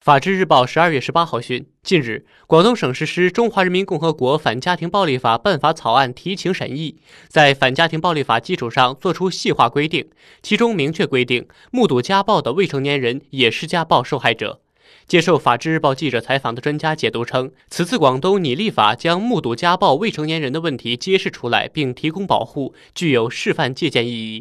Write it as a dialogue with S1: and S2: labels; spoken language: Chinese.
S1: 法制日报十二月十八号讯近日广东省实施中华人民共和国反家庭暴力法办法草案提请审议在反家庭暴力法基础上作出细化规定其中明确规定目睹家暴的未成年人也是家暴受害者。接受法制日报记者采访的专家解读称此次广东拟立法将目睹家暴未成年人的问题揭示出来并提供保护具有示范借鉴意义。